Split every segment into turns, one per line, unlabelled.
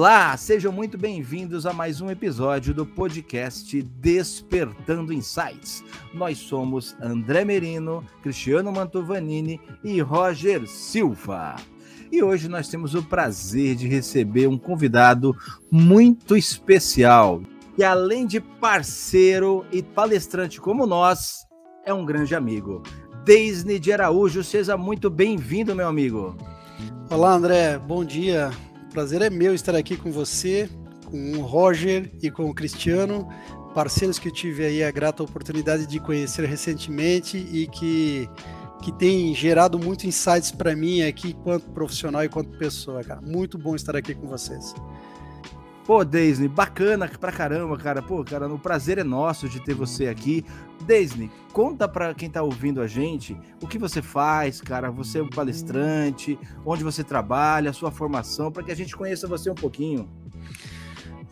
Olá, sejam muito bem-vindos a mais um episódio do podcast Despertando Insights. Nós somos André Merino, Cristiano Mantovanini e Roger Silva. E hoje nós temos o prazer de receber um convidado muito especial, que além de parceiro e palestrante como nós, é um grande amigo. Deisne de Araújo, seja muito bem-vindo, meu amigo.
Olá, André, bom dia. Prazer é meu estar aqui com você, com o Roger e com o Cristiano, parceiros que eu tive aí a grata oportunidade de conhecer recentemente e que que tem gerado muito insights para mim aqui, quanto profissional e quanto pessoa, cara. Muito bom estar aqui com vocês.
Pô, Deisne, bacana pra caramba, cara. Pô, cara, o prazer é nosso de ter você aqui. Deisne, conta pra quem tá ouvindo a gente o que você faz, cara. Você é um palestrante, onde você trabalha, sua formação, para que a gente conheça você um pouquinho.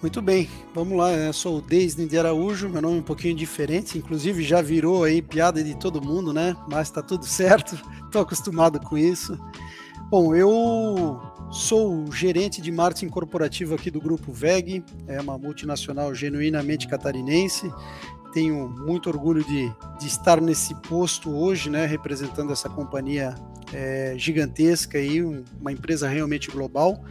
Muito bem, vamos lá. Eu sou o Deisne de Araújo, meu nome é um pouquinho diferente, inclusive já virou aí piada de todo mundo, né? Mas tá tudo certo, tô acostumado com isso. Bom, eu sou gerente de marketing corporativo aqui do Grupo VEG, é uma multinacional genuinamente catarinense. Tenho muito orgulho de, de estar nesse posto hoje, né, representando essa companhia é, gigantesca aí, uma empresa realmente global.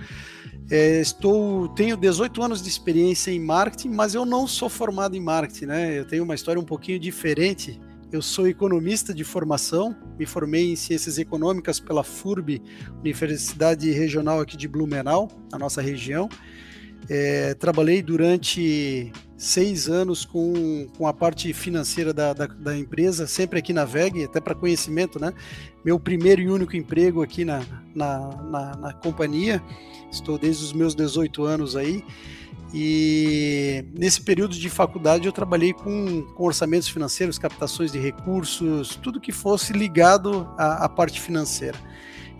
É, estou, tenho 18 anos de experiência em marketing, mas eu não sou formado em marketing, né? Eu tenho uma história um pouquinho diferente. Eu sou economista de formação, me formei em ciências econômicas pela FURB, Universidade Regional aqui de Blumenau, na nossa região. É, trabalhei durante seis anos com, com a parte financeira da, da, da empresa, sempre aqui na VEG, até para conhecimento, né? Meu primeiro e único emprego aqui na, na, na, na companhia. Estou desde os meus 18 anos aí. E nesse período de faculdade eu trabalhei com, com orçamentos financeiros, captações de recursos, tudo que fosse ligado à, à parte financeira.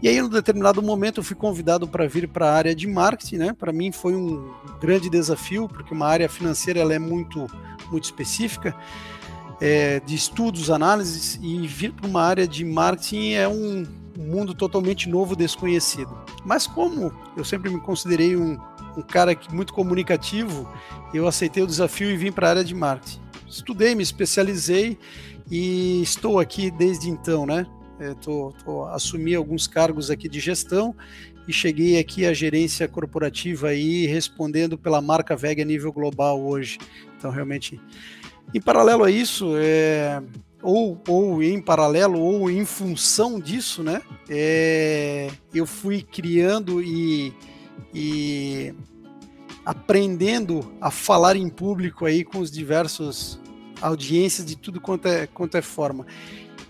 E aí, em determinado momento, eu fui convidado para vir para a área de marketing, né? Para mim foi um grande desafio, porque uma área financeira ela é muito, muito específica, é, de estudos, análises, e vir para uma área de marketing é um mundo totalmente novo, desconhecido. Mas como eu sempre me considerei um, um cara que, muito comunicativo, eu aceitei o desafio e vim para a área de marketing. Estudei, me especializei e estou aqui desde então, né? É, tô, tô, assumi alguns cargos aqui de gestão e cheguei aqui à gerência corporativa aí respondendo pela marca VEG a nível global hoje. Então, realmente, em paralelo a isso, é, ou, ou em paralelo ou em função disso, né? É, eu fui criando e, e aprendendo a falar em público aí com os diversos audiências de tudo quanto é, quanto é forma.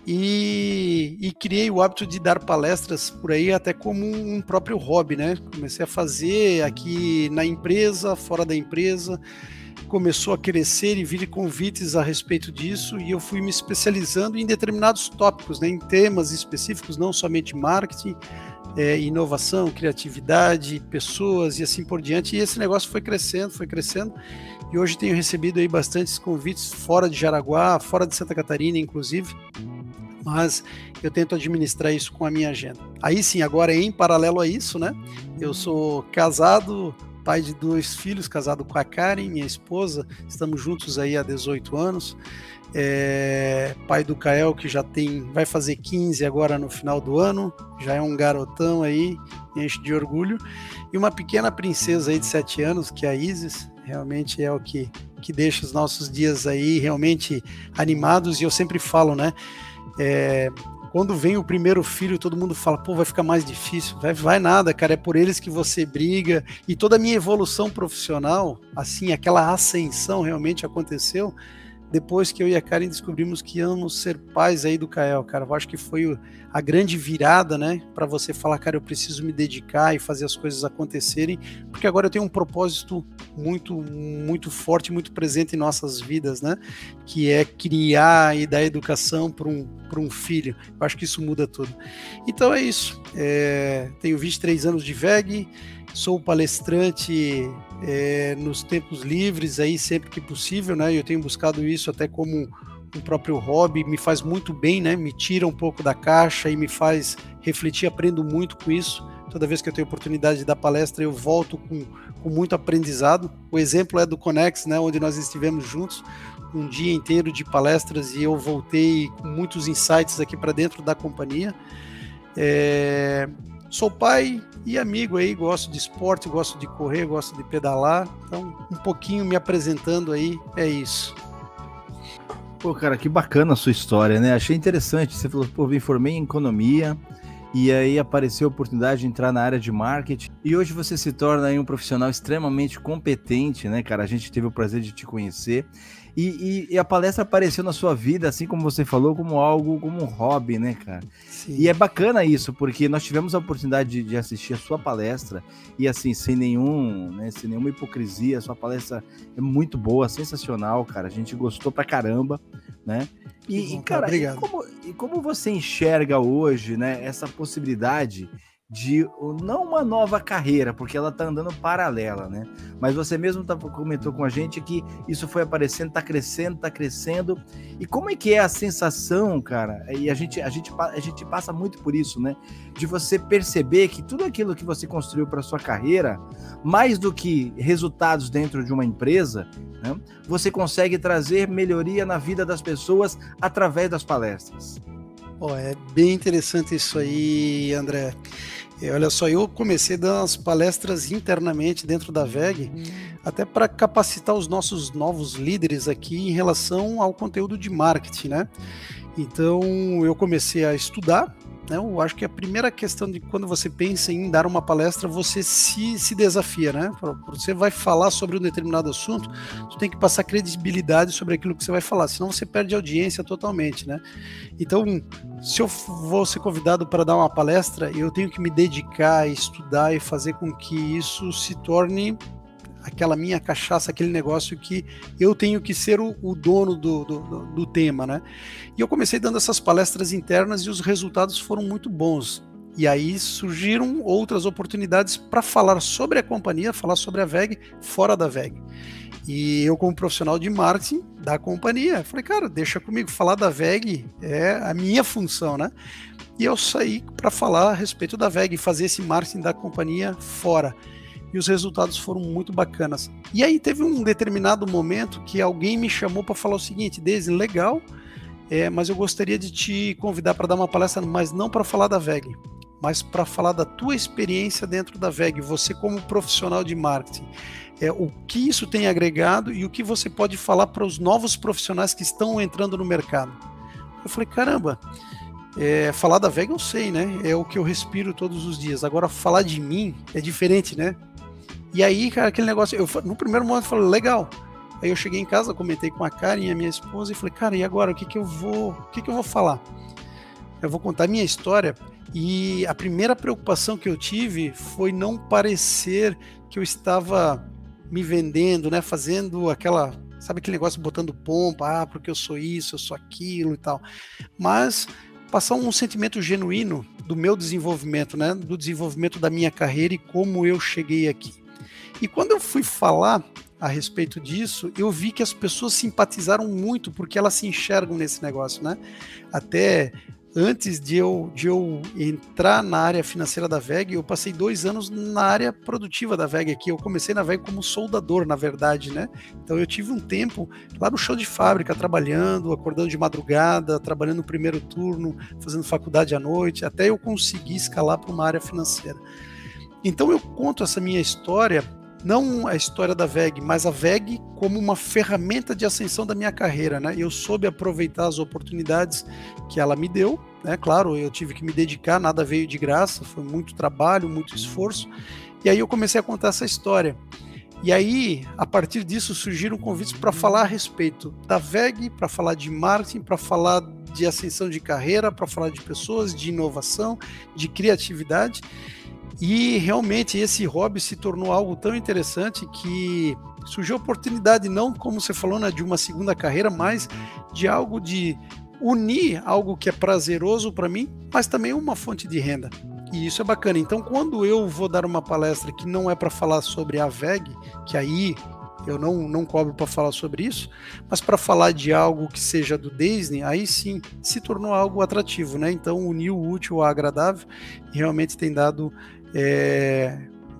E, e, criei o hábito de dar palestras por aí até como um próprio hobby, né? Comecei a fazer aqui na empresa, fora da empresa, começou a crescer e vir convites a respeito disso e eu fui me especializando em determinados tópicos, né, em temas específicos, não somente marketing, é, inovação, criatividade, pessoas e assim por diante. E esse negócio foi crescendo, foi crescendo. E hoje tenho recebido aí bastantes convites fora de Jaraguá, fora de Santa Catarina, inclusive. Mas eu tento administrar isso com a minha agenda. Aí sim, agora em paralelo a isso, né? Eu sou casado, pai de dois filhos, casado com a Karen, minha esposa, estamos juntos aí há 18 anos. É, pai do Kael, que já tem, vai fazer 15 agora no final do ano, já é um garotão aí, enche de orgulho. E uma pequena princesa aí de 7 anos, que é a Isis, realmente é o que, que deixa os nossos dias aí realmente animados. E eu sempre falo, né? É, quando vem o primeiro filho, todo mundo fala, pô, vai ficar mais difícil. Vai, vai nada, cara, é por eles que você briga. E toda a minha evolução profissional, assim, aquela ascensão realmente aconteceu depois que eu e a Karen descobrimos que íamos ser pais aí do Kael, cara. Eu acho que foi a grande virada, né, para você falar, cara, eu preciso me dedicar e fazer as coisas acontecerem, porque agora eu tenho um propósito muito muito forte, muito presente em nossas vidas, né, que é criar e dar educação para um um filho. Eu acho que isso muda tudo. Então é isso. É, tenho 23 anos de VEG, sou palestrante é, nos tempos livres aí sempre que possível, né? Eu tenho buscado isso até como um próprio hobby, me faz muito bem, né? Me tira um pouco da caixa e me faz refletir, aprendo muito com isso. Toda vez que eu tenho oportunidade de dar palestra, eu volto com, com muito aprendizado. O exemplo é do Conex, né, onde nós estivemos juntos um dia inteiro de palestras e eu voltei com muitos insights aqui para dentro da companhia. É, sou pai e amigo aí, gosto de esporte, gosto de correr, gosto de pedalar. Então, um pouquinho me apresentando aí, é isso.
Pô, cara, que bacana a sua história, né? Achei interessante. Você falou, pô, me formei em economia, e aí apareceu a oportunidade de entrar na área de marketing. E hoje você se torna um profissional extremamente competente, né, cara? A gente teve o prazer de te conhecer. E, e, e, a palestra apareceu na sua vida, assim como você falou, como algo, como um hobby, né, cara? Sim. E é bacana isso, porque nós tivemos a oportunidade de, de, assistir a sua palestra e, assim, sem nenhum, né, sem nenhuma hipocrisia, a sua palestra é muito boa, sensacional, cara. A gente gostou pra caramba, né? E, bom, e cara, e como, e como você enxerga hoje, né, essa possibilidade de não uma nova carreira, porque ela tá andando paralela, né? Mas você mesmo tá, comentou com a gente que isso foi aparecendo, tá crescendo, tá crescendo. E como é que é a sensação, cara? E a gente, a gente, a gente passa muito por isso, né? De você perceber que tudo aquilo que você construiu para sua carreira, mais do que resultados dentro de uma empresa, né? Você consegue trazer melhoria na vida das pessoas através das palestras.
Oh, é bem interessante isso aí, André. E olha só, eu comecei dando as palestras internamente dentro da VEG, até para capacitar os nossos novos líderes aqui em relação ao conteúdo de marketing, né? Então eu comecei a estudar? Eu acho que a primeira questão de quando você pensa em dar uma palestra, você se, se desafia, né? Você vai falar sobre um determinado assunto, você tem que passar credibilidade sobre aquilo que você vai falar, senão você perde audiência totalmente, né? Então, se eu vou ser convidado para dar uma palestra, eu tenho que me dedicar estudar e fazer com que isso se torne aquela minha cachaça, aquele negócio que eu tenho que ser o, o dono do, do, do, tema, né? E eu comecei dando essas palestras internas e os resultados foram muito bons. E aí surgiram outras oportunidades para falar sobre a companhia, falar sobre a VEG fora da VEG. E eu, como profissional de marketing da companhia, falei, cara, deixa comigo falar da VEG, é a minha função, né? E eu saí para falar a respeito da VEG, fazer esse marketing da companhia fora e os resultados foram muito bacanas. E aí teve um determinado momento que alguém me chamou para falar o seguinte: Deise, legal, é, mas eu gostaria de te convidar para dar uma palestra, mas não para falar da VEG, mas para falar da tua experiência dentro da VEG, você como profissional de marketing. É, o que isso tem agregado e o que você pode falar para os novos profissionais que estão entrando no mercado. Eu falei, caramba, é, falar da VEG eu sei, né? É o que eu respiro todos os dias. Agora, falar de mim é diferente, né? E aí, cara, aquele negócio, eu no primeiro momento eu falei, legal. Aí eu cheguei em casa, comentei com a Karen, a minha esposa, e falei, cara, e agora o que que eu vou, o que que eu vou falar? Eu vou contar a minha história e a primeira preocupação que eu tive foi não parecer que eu estava me vendendo, né, fazendo aquela, sabe aquele negócio botando pompa, ah, porque eu sou isso, eu sou aquilo e tal. Mas passar um sentimento genuíno do meu desenvolvimento, né, do desenvolvimento da minha carreira e como eu cheguei aqui. E quando eu fui falar a respeito disso, eu vi que as pessoas simpatizaram muito porque elas se enxergam nesse negócio, né? Até antes de eu, de eu entrar na área financeira da VEG, eu passei dois anos na área produtiva da VEG aqui. Eu comecei na VEG como soldador, na verdade, né? Então eu tive um tempo lá no show de fábrica, trabalhando, acordando de madrugada, trabalhando no primeiro turno, fazendo faculdade à noite, até eu conseguir escalar para uma área financeira. Então eu conto essa minha história não a história da VEG, mas a VEG como uma ferramenta de ascensão da minha carreira, né? Eu soube aproveitar as oportunidades que ela me deu, né? Claro, eu tive que me dedicar, nada veio de graça, foi muito trabalho, muito esforço. E aí eu comecei a contar essa história. E aí, a partir disso, surgiram convites para falar a respeito da VEG, para falar de marketing, para falar de ascensão de carreira, para falar de pessoas, de inovação, de criatividade. E realmente esse hobby se tornou algo tão interessante que surgiu a oportunidade, não como você falou, né, de uma segunda carreira, mas de algo de unir algo que é prazeroso para mim, mas também uma fonte de renda. E isso é bacana. Então, quando eu vou dar uma palestra que não é para falar sobre a VEG, que aí eu não, não cobro para falar sobre isso, mas para falar de algo que seja do Disney, aí sim se tornou algo atrativo, né? Então, unir o útil ao agradável e realmente tem dado é,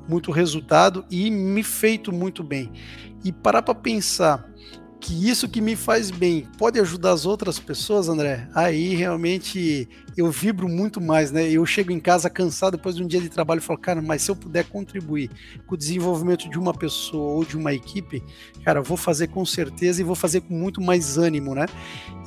muito resultado e me feito muito bem. E parar para pensar que isso que me faz bem pode ajudar as outras pessoas, André, aí realmente eu vibro muito mais, né? Eu chego em casa cansado depois de um dia de trabalho e falo, cara, mas se eu puder contribuir com o desenvolvimento de uma pessoa ou de uma equipe, cara, vou fazer com certeza e vou fazer com muito mais ânimo, né?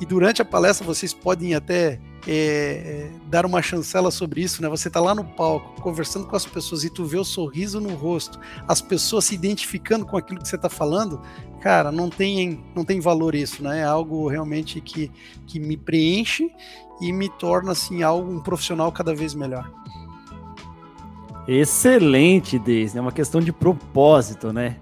E durante a palestra vocês podem até é, dar uma chancela sobre isso, né? Você tá lá no palco conversando com as pessoas e tu vê o sorriso no rosto, as pessoas se identificando com aquilo que você tá falando, cara, não tem, não tem valor isso, né? É algo realmente que, que me preenche e me torna assim algo um profissional cada vez melhor.
Excelente, Deise. É uma questão de propósito, né?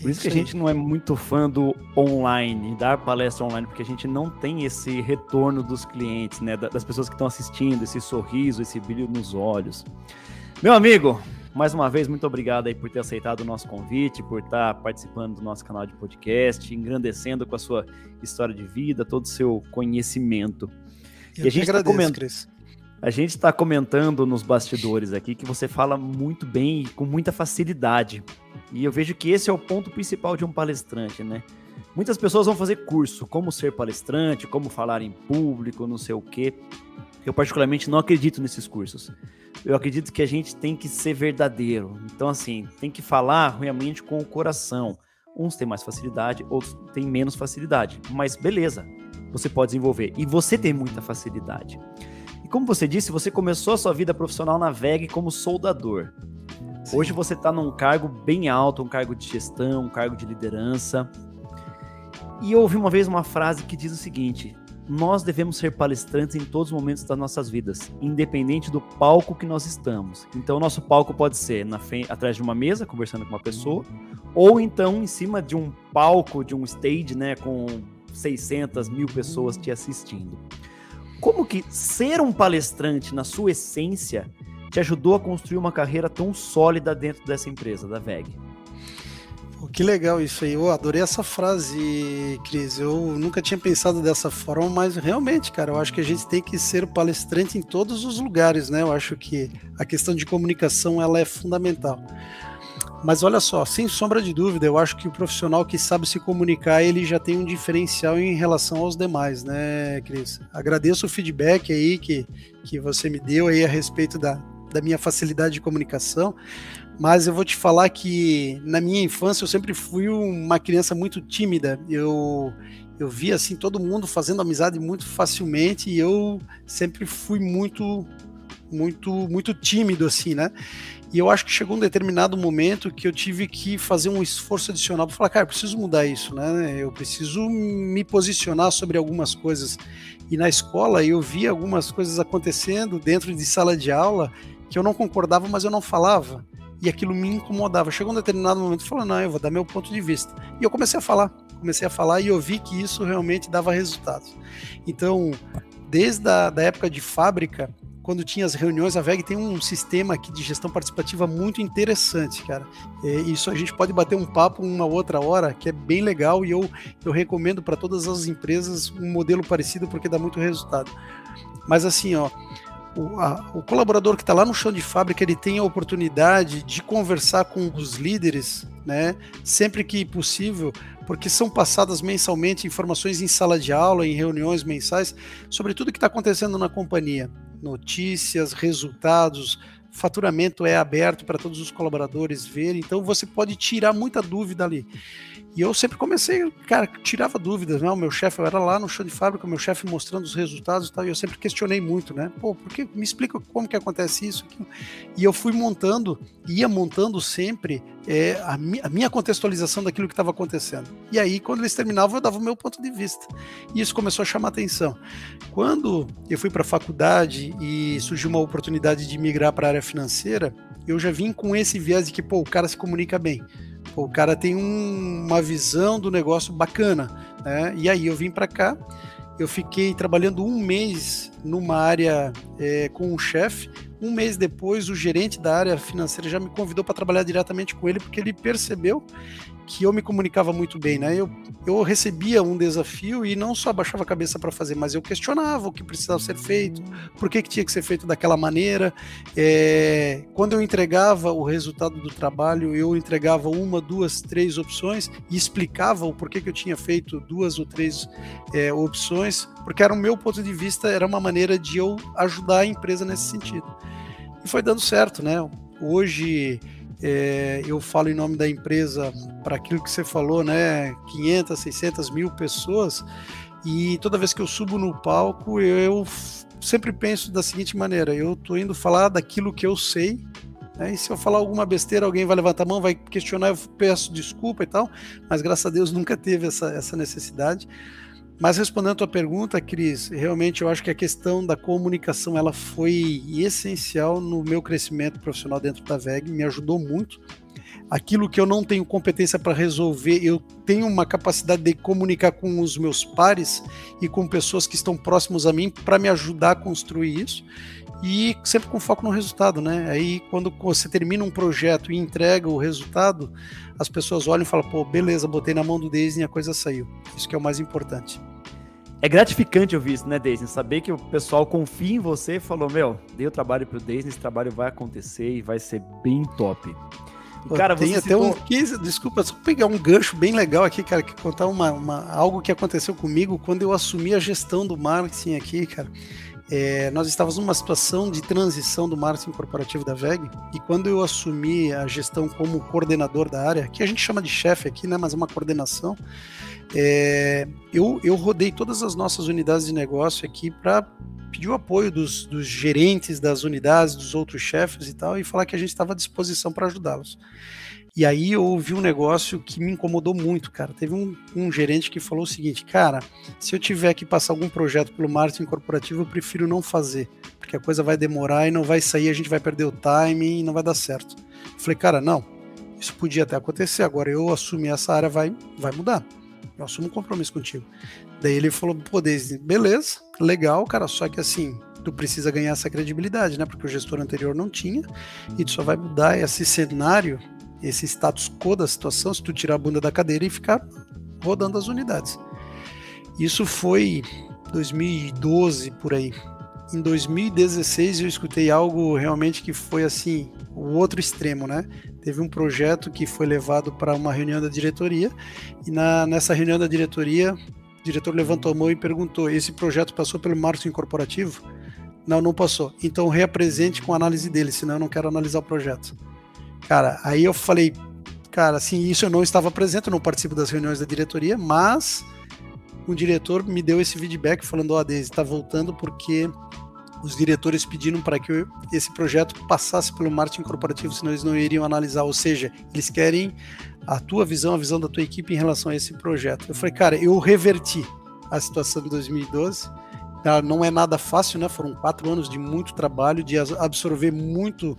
Por isso que a gente não é muito fã do online, dar palestra online, porque a gente não tem esse retorno dos clientes, né? Das pessoas que estão assistindo, esse sorriso, esse brilho nos olhos. Meu amigo, mais uma vez, muito obrigado aí por ter aceitado o nosso convite, por estar participando do nosso canal de podcast, engrandecendo com a sua história de vida, todo o seu conhecimento.
Eu e a gente está coment...
A gente está comentando nos bastidores aqui que você fala muito bem e com muita facilidade. E eu vejo que esse é o ponto principal de um palestrante, né? Muitas pessoas vão fazer curso, como ser palestrante, como falar em público, não sei o quê. Eu particularmente não acredito nesses cursos. Eu acredito que a gente tem que ser verdadeiro. Então, assim, tem que falar realmente com o coração. Uns têm mais facilidade, outros têm menos facilidade. Mas beleza, você pode desenvolver. E você tem muita facilidade. E como você disse, você começou a sua vida profissional na VEG como soldador. Sim. Hoje você está num cargo bem alto, um cargo de gestão, um cargo de liderança. E eu ouvi uma vez uma frase que diz o seguinte: nós devemos ser palestrantes em todos os momentos das nossas vidas, independente do palco que nós estamos. Então, nosso palco pode ser na frente, atrás de uma mesa, conversando com uma pessoa, ou então em cima de um palco, de um stage, né, com 600 mil pessoas te assistindo. Como que ser um palestrante, na sua essência, te ajudou a construir uma carreira tão sólida dentro dessa empresa, da VEG?
Que legal isso aí. Eu adorei essa frase, Cris. Eu nunca tinha pensado dessa forma, mas realmente, cara, eu acho que a gente tem que ser palestrante em todos os lugares, né? Eu acho que a questão de comunicação ela é fundamental. Mas olha só, sem sombra de dúvida, eu acho que o profissional que sabe se comunicar, ele já tem um diferencial em relação aos demais, né, Cris? Agradeço o feedback aí que, que você me deu aí a respeito da, da minha facilidade de comunicação, mas eu vou te falar que na minha infância eu sempre fui uma criança muito tímida. Eu eu via assim todo mundo fazendo amizade muito facilmente e eu sempre fui muito muito muito tímido assim, né? E eu acho que chegou um determinado momento que eu tive que fazer um esforço adicional para falar, cara, eu preciso mudar isso, né? Eu preciso me posicionar sobre algumas coisas. E na escola eu via algumas coisas acontecendo dentro de sala de aula que eu não concordava, mas eu não falava. E aquilo me incomodava. Chegou um determinado momento e falou: não, eu vou dar meu ponto de vista. E eu comecei a falar, comecei a falar e eu vi que isso realmente dava resultados. Então, desde a da época de fábrica, quando tinha as reuniões, a VEG tem um sistema aqui de gestão participativa muito interessante, cara. É, isso a gente pode bater um papo uma outra hora, que é bem legal e eu, eu recomendo para todas as empresas um modelo parecido porque dá muito resultado. Mas assim, ó, o, a, o colaborador que está lá no chão de fábrica, ele tem a oportunidade de conversar com os líderes, né, sempre que possível, porque são passadas mensalmente informações em sala de aula, em reuniões mensais, sobre tudo que está acontecendo na companhia. Notícias, resultados, faturamento é aberto para todos os colaboradores verem, então você pode tirar muita dúvida ali. E eu sempre comecei, cara, tirava dúvidas, né? O meu chefe, eu era lá no chão de fábrica, o meu chefe mostrando os resultados e tal, e eu sempre questionei muito, né? Pô, por que, me explica como que acontece isso? E eu fui montando, ia montando sempre é, a, mi, a minha contextualização daquilo que estava acontecendo. E aí, quando eles terminavam, eu dava o meu ponto de vista. E isso começou a chamar atenção. Quando eu fui para a faculdade e surgiu uma oportunidade de migrar para a área financeira, eu já vim com esse viés de que, pô, o cara se comunica bem o cara tem um, uma visão do negócio bacana, né? E aí eu vim para cá, eu fiquei trabalhando um mês numa área é, com um chefe. Um mês depois, o gerente da área financeira já me convidou para trabalhar diretamente com ele, porque ele percebeu que eu me comunicava muito bem, né? Eu, eu recebia um desafio e não só baixava a cabeça para fazer, mas eu questionava o que precisava ser feito, por que, que tinha que ser feito daquela maneira. É, quando eu entregava o resultado do trabalho, eu entregava uma, duas, três opções e explicava o porquê que eu tinha feito duas ou três é, opções, porque era o meu ponto de vista, era uma maneira de eu ajudar a empresa nesse sentido. E foi dando certo, né? Hoje é, eu falo em nome da empresa para aquilo que você falou, né? 500, 600 mil pessoas. E toda vez que eu subo no palco, eu sempre penso da seguinte maneira: eu estou indo falar daquilo que eu sei. Né, e se eu falar alguma besteira, alguém vai levantar a mão, vai questionar, eu peço desculpa e tal. Mas graças a Deus nunca teve essa, essa necessidade. Mas respondendo a tua pergunta, Cris, realmente eu acho que a questão da comunicação ela foi essencial no meu crescimento profissional dentro da VEG, me ajudou muito. Aquilo que eu não tenho competência para resolver, eu tenho uma capacidade de comunicar com os meus pares e com pessoas que estão próximos a mim para me ajudar a construir isso e sempre com foco no resultado, né? Aí quando você termina um projeto e entrega o resultado, as pessoas olham e falam, pô, beleza, botei na mão do Disney e a coisa saiu. Isso que é o mais importante.
É gratificante ouvir isso, né, Disney? Saber que o pessoal confia em você e falou, meu, dei o trabalho pro Disney, esse trabalho vai acontecer e vai ser bem top.
E, cara, tem até citou... um 15, desculpa, só pegar um gancho bem legal aqui, cara, que contar uma, uma, algo que aconteceu comigo quando eu assumi a gestão do marketing aqui, cara. É, nós estávamos numa situação de transição do marketing corporativo da VEG e quando eu assumi a gestão como coordenador da área, que a gente chama de chefe aqui, né, mas é uma coordenação, é, eu, eu rodei todas as nossas unidades de negócio aqui para pedir o apoio dos, dos gerentes das unidades, dos outros chefes e tal, e falar que a gente estava à disposição para ajudá-los. E aí eu ouvi um negócio que me incomodou muito, cara. Teve um, um, gerente que falou o seguinte, cara, se eu tiver que passar algum projeto pelo marketing corporativo, eu prefiro não fazer, porque a coisa vai demorar e não vai sair, a gente vai perder o timing e não vai dar certo. Eu falei, cara, não, isso podia até acontecer, agora eu assumir essa área vai, vai mudar. Eu assumo um compromisso contigo. Daí ele falou, pô, Daisy, beleza, legal, cara, só que assim, tu precisa ganhar essa credibilidade, né? Porque o gestor anterior não tinha, e tu só vai mudar esse cenário esse status quo da situação se tu tirar a bunda da cadeira e ficar rodando as unidades. Isso foi 2012 por aí. Em 2016 eu escutei algo realmente que foi assim, o outro extremo, né? Teve um projeto que foi levado para uma reunião da diretoria e na, nessa reunião da diretoria o diretor levantou a mão e perguntou: esse projeto passou pelo marketing corporativo? Não, não passou. Então reapresente com a análise dele, senão eu não quero analisar o projeto. Cara, aí eu falei, cara, assim, isso eu não estava presente, eu não participo das reuniões da diretoria, mas um diretor me deu esse feedback falando, ó, oh, Deise, está voltando porque os diretores pediram para que esse projeto passasse pelo marketing corporativo, senão eles não iriam analisar, ou seja, eles querem a tua visão, a visão da tua equipe em relação a esse projeto. Eu falei, cara, eu reverti a situação de 2012, tá? não é nada fácil, né? Foram quatro anos de muito trabalho, de absorver muito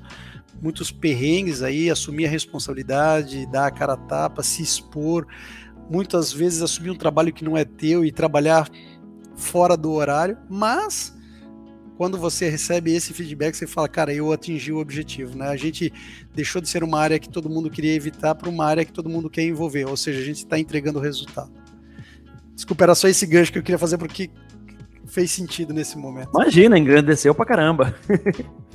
muitos perrengues aí, assumir a responsabilidade, dar a cara a tapa, se expor, muitas vezes assumir um trabalho que não é teu e trabalhar fora do horário, mas quando você recebe esse feedback, você fala, cara, eu atingi o objetivo, né? A gente deixou de ser uma área que todo mundo queria evitar para uma área que todo mundo quer envolver, ou seja, a gente está entregando o resultado. Desculpa, era só esse gancho que eu queria fazer porque fez sentido nesse momento.
Imagina, engrandeceu pra caramba.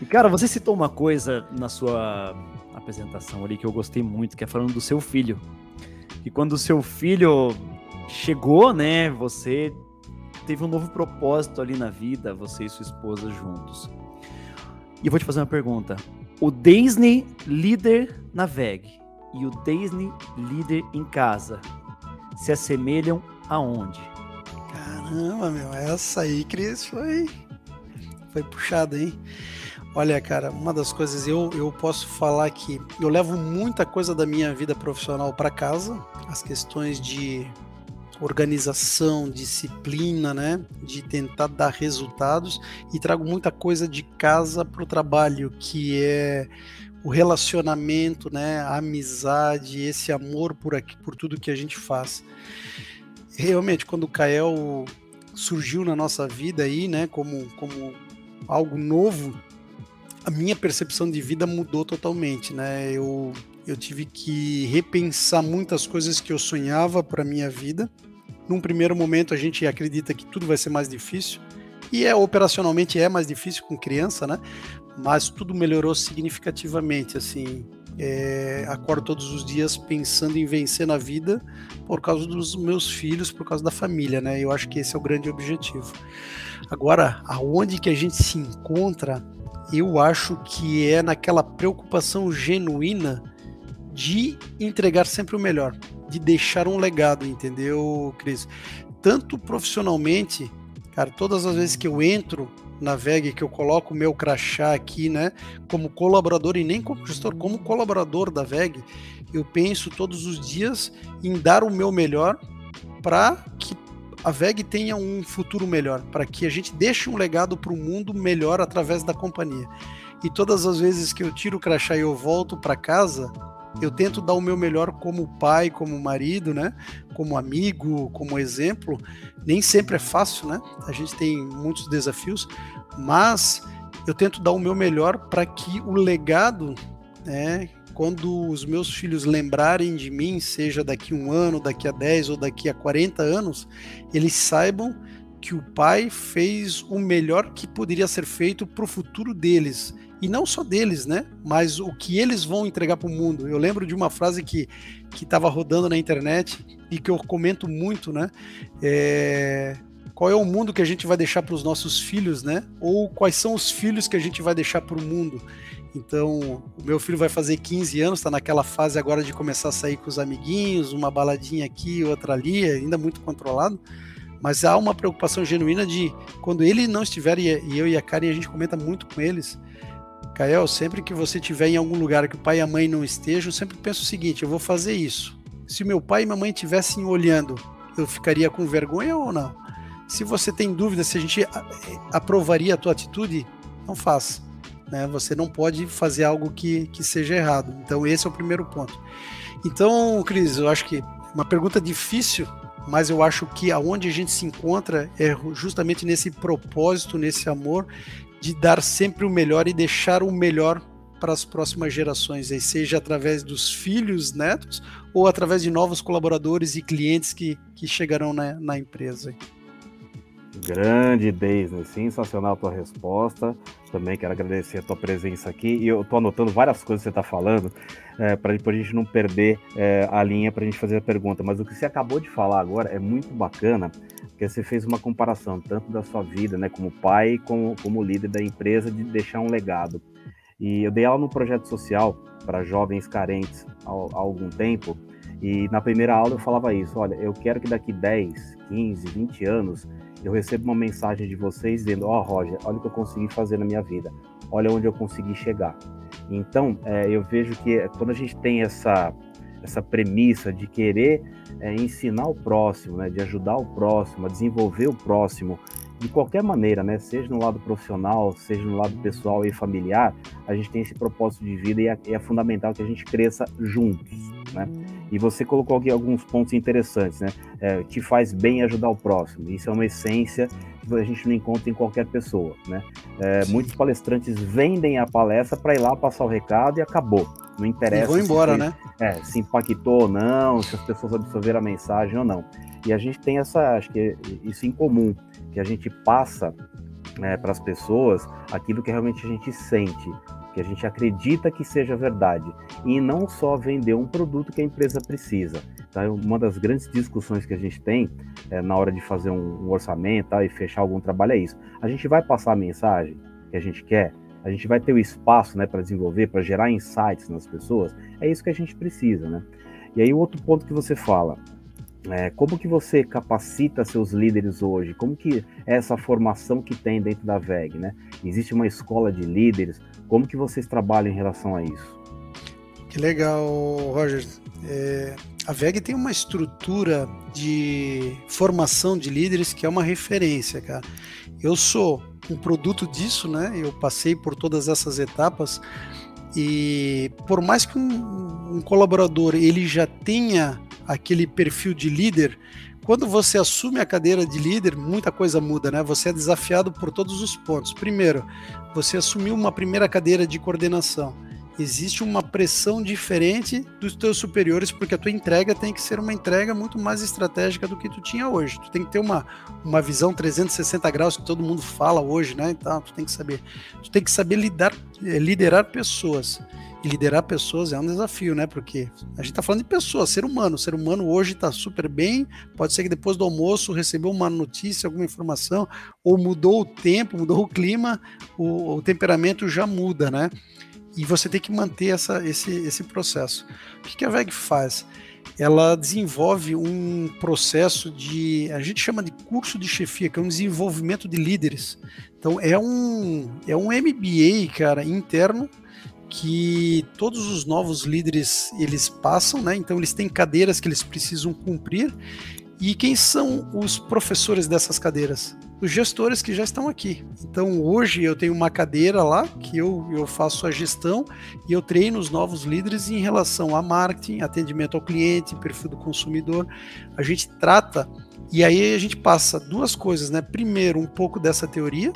E, cara, você citou uma coisa na sua apresentação ali que eu gostei muito, que é falando do seu filho. E quando o seu filho chegou, né, você teve um novo propósito ali na vida, você e sua esposa juntos. E eu vou te fazer uma pergunta. O Disney líder na VEG e o Disney líder em casa se assemelham aonde?
Caramba, meu, essa aí, Cris, foi, foi puxada, hein? Olha, cara, uma das coisas eu, eu posso falar que eu levo muita coisa da minha vida profissional para casa, as questões de organização, disciplina, né, de tentar dar resultados e trago muita coisa de casa para o trabalho, que é o relacionamento, né, a amizade, esse amor por aqui, por tudo que a gente faz. Realmente, quando o Kael surgiu na nossa vida aí, né, como, como algo novo, a minha percepção de vida mudou totalmente, né? Eu, eu tive que repensar muitas coisas que eu sonhava para minha vida. Num primeiro momento, a gente acredita que tudo vai ser mais difícil, e é operacionalmente é mais difícil com criança, né? Mas tudo melhorou significativamente, assim. É, acordo todos os dias pensando em vencer na vida por causa dos meus filhos, por causa da família, né? Eu acho que esse é o grande objetivo. Agora, aonde que a gente se encontra, eu acho que é naquela preocupação genuína de entregar sempre o melhor, de deixar um legado, entendeu, Cris? Tanto profissionalmente, cara, todas as vezes que eu entro na VEG, que eu coloco o meu crachá aqui, né, como colaborador e nem como gestor, como colaborador da VEG, eu penso todos os dias em dar o meu melhor para que a VEG tenha um futuro melhor, para que a gente deixe um legado para o mundo melhor através da companhia. E todas as vezes que eu tiro o crachá e eu volto para casa, eu tento dar o meu melhor como pai, como marido, né? Como amigo, como exemplo. Nem sempre é fácil, né? A gente tem muitos desafios, mas eu tento dar o meu melhor para que o legado, né, quando os meus filhos lembrarem de mim, seja daqui um ano, daqui a 10 ou daqui a 40 anos, eles saibam que o pai fez o melhor que poderia ser feito para o futuro deles e não só deles, né? Mas o que eles vão entregar para o mundo. Eu lembro de uma frase que que estava rodando na internet e que eu comento muito, né? É, qual é o mundo que a gente vai deixar para os nossos filhos, né? Ou quais são os filhos que a gente vai deixar para o mundo? Então, o meu filho vai fazer 15 anos, está naquela fase agora de começar a sair com os amiguinhos, uma baladinha aqui, outra ali, ainda muito controlado. Mas há uma preocupação genuína de quando ele não estiver, e eu e a Karen a gente comenta muito com eles, Kael, sempre que você estiver em algum lugar que o pai e a mãe não estejam, sempre penso o seguinte: eu vou fazer isso. Se meu pai e minha mãe estivessem olhando, eu ficaria com vergonha ou não? Se você tem dúvida se a gente aprovaria a tua atitude, não faça. Né? Você não pode fazer algo que, que seja errado. Então, esse é o primeiro ponto. Então, Cris, eu acho que uma pergunta difícil, mas eu acho que aonde a gente se encontra é justamente nesse propósito, nesse amor de dar sempre o melhor e deixar o melhor para as próximas gerações, seja através dos filhos, netos, ou através de novos colaboradores e clientes que, que chegarão na, na empresa.
Grande, Deisne, sensacional a tua resposta. Também quero agradecer a tua presença aqui. E eu estou anotando várias coisas que você está falando, é, para a gente não perder é, a linha para a gente fazer a pergunta. Mas o que você acabou de falar agora é muito bacana, porque você fez uma comparação tanto da sua vida, né, como pai, como, como líder da empresa, de deixar um legado. E eu dei aula no projeto social para jovens carentes há, há algum tempo, e na primeira aula eu falava isso: olha, eu quero que daqui 10, 15, 20 anos eu receba uma mensagem de vocês dizendo: Ó, oh, Roger, olha o que eu consegui fazer na minha vida, olha onde eu consegui chegar. Então, é, eu vejo que quando a gente tem essa, essa premissa de querer é, ensinar o próximo, né, de ajudar o próximo, a desenvolver o próximo, de qualquer maneira, né, seja no lado profissional, seja no lado pessoal e familiar, a gente tem esse propósito de vida e é, é fundamental que a gente cresça juntos, né? E você colocou aqui alguns pontos interessantes, né? É, te faz bem ajudar o próximo. Isso é uma essência que a gente não encontra em qualquer pessoa, né? É, muitos palestrantes vendem a palestra para ir lá passar o recado e acabou. Não interessa. E
vão embora, se, né?
É, se impactou ou não, se as pessoas absorveram a mensagem ou não. E a gente tem essa, acho que isso em comum, que a gente passa é, para as pessoas aquilo que realmente a gente sente, que a gente acredita que seja verdade, e não só vender um produto que a empresa precisa. Tá? Uma das grandes discussões que a gente tem é, na hora de fazer um, um orçamento tá, e fechar algum trabalho é isso. A gente vai passar a mensagem que a gente quer, a gente vai ter o espaço né, para desenvolver, para gerar insights nas pessoas, é isso que a gente precisa. Né? E aí, o outro ponto que você fala, é, como que você capacita seus líderes hoje? Como que é essa formação que tem dentro da VEG, né? Existe uma escola de líderes? Como que vocês trabalham em relação a isso?
Que legal, Roger. É, a VEG tem uma estrutura de formação de líderes que é uma referência, cara. Eu sou um produto disso, né? Eu passei por todas essas etapas e por mais que um, um colaborador ele já tenha aquele perfil de líder, quando você assume a cadeira de líder, muita coisa muda, né? Você é desafiado por todos os pontos. Primeiro, você assumiu uma primeira cadeira de coordenação. existe uma pressão diferente dos teus superiores, porque a tua entrega tem que ser uma entrega muito mais estratégica do que tu tinha hoje. Tu tem que ter uma, uma visão 360 graus que todo mundo fala hoje, né? Então, tu tem que saber, tu tem que saber lidar, eh, liderar pessoas. E liderar pessoas é um desafio, né? Porque a gente está falando de pessoas, ser humano. O ser humano hoje está super bem. Pode ser que depois do almoço recebeu uma notícia, alguma informação, ou mudou o tempo, mudou o clima, o, o temperamento já muda, né? E você tem que manter essa, esse, esse processo. O que, que a VEG faz? Ela desenvolve um processo de, a gente chama de curso de chefia, que é um desenvolvimento de líderes. Então é um, é um MBA, cara, interno, que todos os novos líderes eles passam, né? Então eles têm cadeiras que eles precisam cumprir. E quem são os professores dessas cadeiras? os gestores que já estão aqui. Então hoje eu tenho uma cadeira lá que eu, eu faço a gestão e eu treino os novos líderes em relação a marketing, atendimento ao cliente, perfil do consumidor. A gente trata e aí a gente passa duas coisas, né? Primeiro, um pouco dessa teoria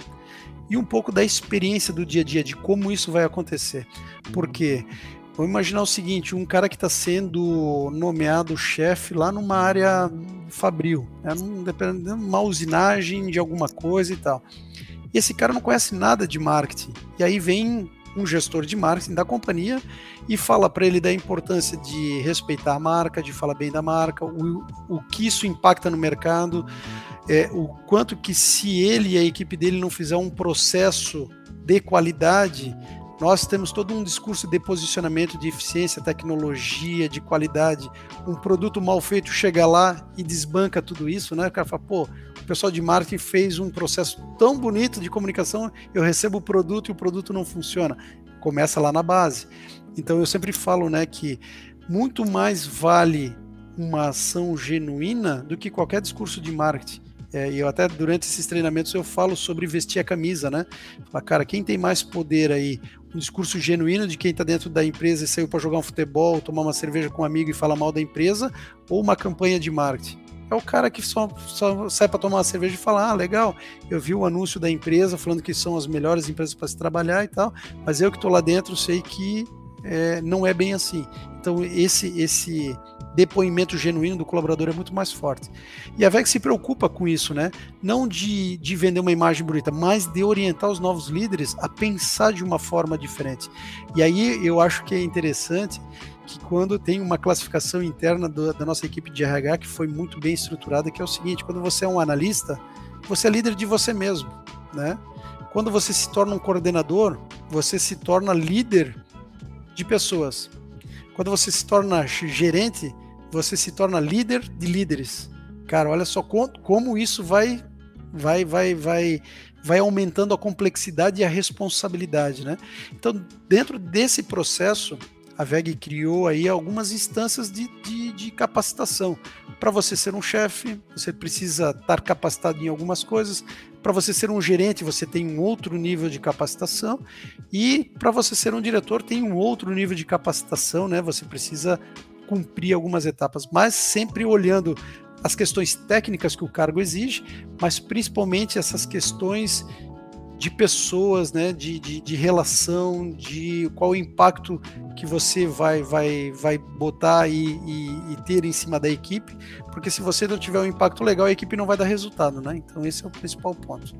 e um pouco da experiência do dia a dia, de como isso vai acontecer. Porque Vamos imaginar o seguinte: um cara que está sendo nomeado chefe lá numa área fabril, né, numa usinagem de alguma coisa e tal. E esse cara não conhece nada de marketing. E aí vem um gestor de marketing da companhia e fala para ele da importância de respeitar a marca, de falar bem da marca, o, o que isso impacta no mercado, é, o quanto que se ele e a equipe dele não fizer um processo de qualidade, nós temos todo um discurso de posicionamento de eficiência, tecnologia, de qualidade. Um produto mal feito chega lá e desbanca tudo isso, né? O cara fala, pô, o pessoal de marketing fez um processo tão bonito de comunicação, eu recebo o produto e o produto não funciona. Começa lá na base. Então eu sempre falo, né, que muito mais vale uma ação genuína do que qualquer discurso de marketing. É, e eu até durante esses treinamentos eu falo sobre vestir a camisa, né? Fala, cara, quem tem mais poder aí? Um discurso genuíno de quem está dentro da empresa e saiu para jogar um futebol, tomar uma cerveja com um amigo e falar mal da empresa, ou uma campanha de marketing? É o cara que só, só sai para tomar uma cerveja e falar: ah, legal, eu vi o anúncio da empresa falando que são as melhores empresas para se trabalhar e tal, mas eu que estou lá dentro sei que é, não é bem assim. Então, esse, esse depoimento genuíno do colaborador é muito mais forte. E a VEG se preocupa com isso, né? Não de, de vender uma imagem bonita, mas de orientar os novos líderes a pensar de uma forma diferente. E aí eu acho que é interessante que quando tem uma classificação interna do, da nossa equipe de RH que foi muito bem estruturada, que é o seguinte, quando você é um analista, você é líder de você mesmo, né? Quando você se torna um coordenador, você se torna líder de pessoas. Quando você se torna gerente, você se torna líder de líderes. Cara, olha só como isso vai vai vai vai vai aumentando a complexidade e a responsabilidade, né? Então, dentro desse processo, a VEG criou aí algumas instâncias de, de, de capacitação. Para você ser um chefe, você precisa estar capacitado em algumas coisas. Para você ser um gerente, você tem um outro nível de capacitação. E para você ser um diretor, tem um outro nível de capacitação, né? Você precisa cumprir algumas etapas, mas sempre olhando as questões técnicas que o cargo exige, mas principalmente essas questões de pessoas, né, de, de, de, relação, de qual o impacto que você vai, vai, vai botar e, e, e, ter em cima da equipe, porque se você não tiver um impacto legal, a equipe não vai dar resultado, né? Então esse é o principal ponto.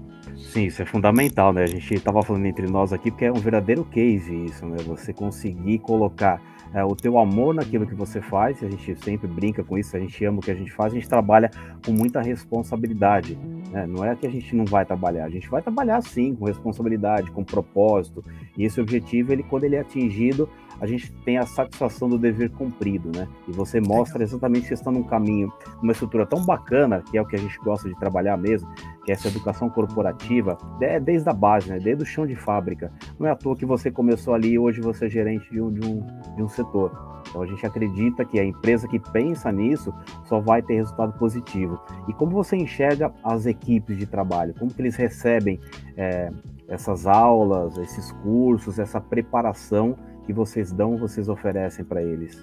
Sim, isso é fundamental, né? A gente estava falando entre nós aqui porque é um verdadeiro case isso, né? Você conseguir colocar é, o teu amor naquilo que você faz, a gente sempre brinca com isso, a gente ama o que a gente faz, a gente trabalha com muita responsabilidade. Né? Não é que a gente não vai trabalhar, a gente vai trabalhar sim, com responsabilidade, com propósito, e esse objetivo, ele, quando ele é atingido, a gente tem a satisfação do dever cumprido, né? E você mostra exatamente que você está num caminho, uma estrutura tão bacana, que é o que a gente gosta de trabalhar mesmo, que é essa educação corporativa, é desde a base, né? Desde o chão de fábrica. Não é à toa que você começou ali e hoje você é gerente de um, de um, de um setor. Então a gente acredita que a empresa que pensa nisso só vai ter resultado positivo. E como você enxerga as equipes de trabalho? Como que eles recebem é, essas aulas, esses cursos, essa preparação que vocês dão, vocês oferecem para eles?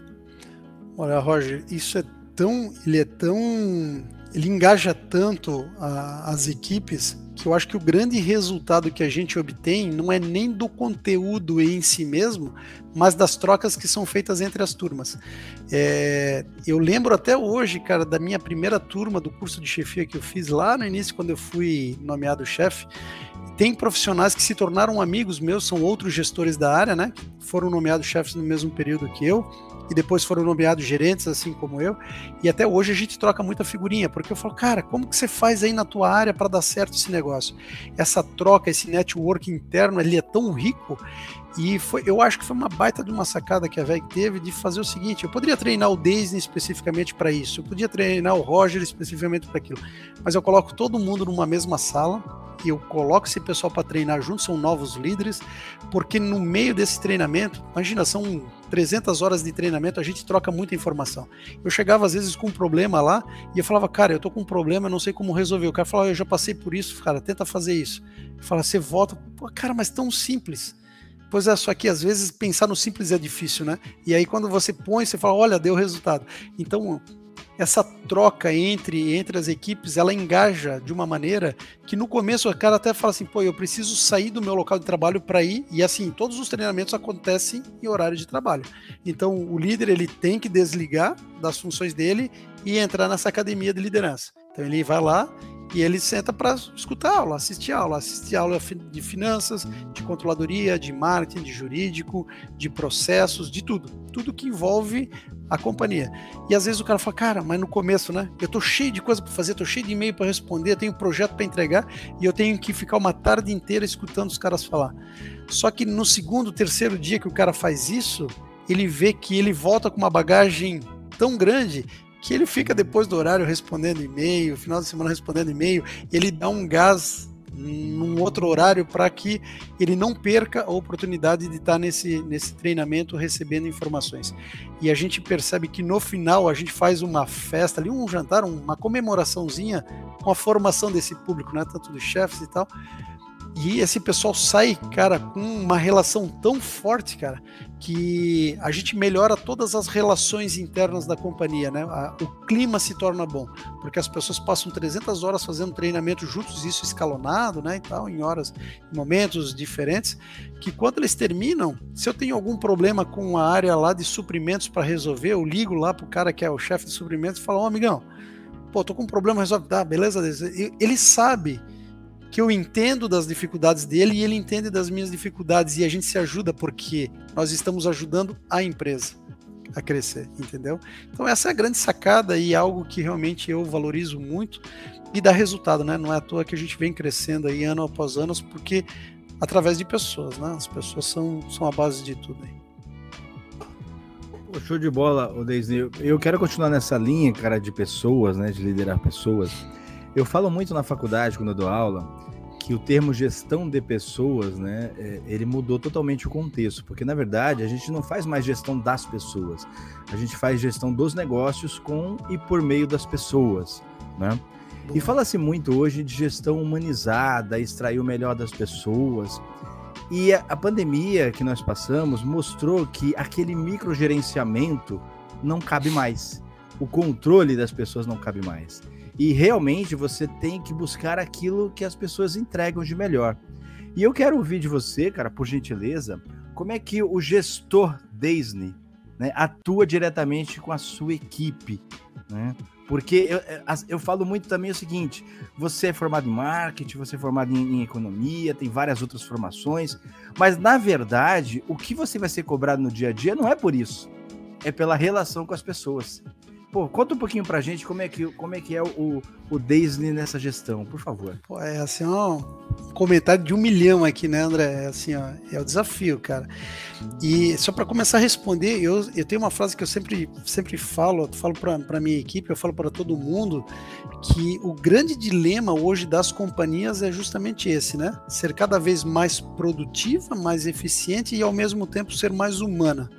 Olha, Roger, isso é tão, ele é tão ele engaja tanto a, as equipes que eu acho que o grande resultado que a gente obtém não é nem do conteúdo em si mesmo, mas das trocas que são feitas entre as turmas. É, eu lembro até hoje, cara, da minha primeira turma do curso de chefia que eu fiz lá no início, quando eu fui nomeado chefe. Tem profissionais que se tornaram amigos meus, são outros gestores da área, né? Foram nomeados chefes no mesmo período que eu e depois foram nomeados gerentes, assim como eu. E até hoje a gente troca muita figurinha, porque eu falo, cara, como que você faz aí na tua área para dar certo esse negócio? Essa troca, esse network interno, ele é tão rico. E foi, eu acho que foi uma baita de uma sacada que a VEG teve de fazer o seguinte: eu poderia treinar o Disney especificamente para isso, eu podia treinar o Roger especificamente para aquilo, mas eu coloco todo mundo numa mesma sala, e eu coloco esse pessoal para treinar junto, são novos líderes, porque no meio desse treinamento, imagina, são 300 horas de treinamento, a gente troca muita informação. Eu chegava às vezes com um problema lá e eu falava, cara, eu tô com um problema, não sei como resolver. O cara falava, eu já passei por isso, cara, tenta fazer isso. Fala, você volta, cara, mas tão simples. Pois é, só que às vezes pensar no simples é difícil, né? E aí quando você põe, você fala, olha, deu resultado. Então, essa troca entre, entre as equipes, ela engaja de uma maneira que no começo o cara até fala assim, pô, eu preciso sair do meu local de trabalho para ir, e assim, todos os treinamentos acontecem em horário de trabalho. Então, o líder, ele tem que desligar das funções dele e entrar nessa academia de liderança. Então, ele vai lá e ele senta para escutar aula, assistir aula, assistir aula de finanças, de controladoria, de marketing, de jurídico, de processos, de tudo. Tudo que envolve a companhia. E às vezes o cara fala, cara, mas no começo, né? Eu tô cheio de coisa para fazer, tô cheio de e-mail para responder, tenho um projeto para entregar e eu tenho que ficar uma tarde inteira escutando os caras falar. Só que no segundo, terceiro dia que o cara faz isso, ele vê que ele volta com uma bagagem tão grande que ele fica depois do horário respondendo e-mail, final de semana respondendo e-mail, ele dá um gás num outro horário para que ele não perca a oportunidade de estar nesse, nesse treinamento recebendo informações. E a gente percebe que no final a gente faz uma festa ali, um jantar, uma comemoraçãozinha com a formação desse público, né, tanto dos chefes e tal, e esse pessoal sai, cara, com uma relação tão forte, cara, que a gente melhora todas as relações internas da companhia, né? o clima se torna bom, porque as pessoas passam 300 horas fazendo treinamento juntos, isso escalonado, né, e tal, em horas, em momentos diferentes, que quando eles terminam, se eu tenho algum problema com a área lá de suprimentos para resolver, eu ligo lá pro cara que é o chefe de suprimentos e falo, ó, oh, amigão, pô, tô com um problema, resolve, tá, beleza? Ele sabe que eu entendo das dificuldades dele e ele entende das minhas dificuldades e a gente se ajuda porque nós estamos ajudando a empresa a crescer, entendeu? Então essa é a grande sacada e algo que realmente eu valorizo muito e dá resultado, né? Não é à toa que a gente vem crescendo aí ano após ano, porque através de pessoas, né? As pessoas são, são a base de tudo aí.
Show de bola, Deisney. Eu quero continuar nessa linha, cara, de pessoas, né? De liderar pessoas. Eu falo muito na faculdade, quando eu dou aula, que o termo gestão de pessoas, né, é, ele mudou totalmente o contexto, porque na verdade a gente não faz mais gestão das pessoas, a gente faz gestão dos negócios com e por meio das pessoas, né? E fala-se muito hoje de gestão humanizada, extrair o melhor das pessoas. E a, a pandemia que nós passamos mostrou que aquele microgerenciamento não cabe mais. O controle das pessoas não cabe mais. E realmente você tem que buscar aquilo que as pessoas entregam de melhor. E eu quero ouvir de você, cara, por gentileza, como é que o gestor Disney né, atua diretamente com a sua equipe, né? Porque eu, é, eu falo muito também o seguinte: você é formado em marketing, você é formado em, em, economia, tem várias outras formações, mas na verdade, o que você vai ser cobrado no dia a dia não é por isso, é pela relação com as pessoas. Pô, conta um pouquinho pra gente como é que, como é, que é o, o Disney nessa gestão, por favor.
Pô, é assim, ó, um comentário de um milhão aqui, né, André? É assim, ó, é o desafio, cara. E só para começar a responder, eu, eu tenho uma frase que eu sempre, sempre falo, eu falo pra, pra minha equipe, eu falo para todo mundo, que o grande dilema hoje das companhias é justamente esse, né? Ser cada vez mais produtiva, mais eficiente e ao mesmo tempo ser mais humana.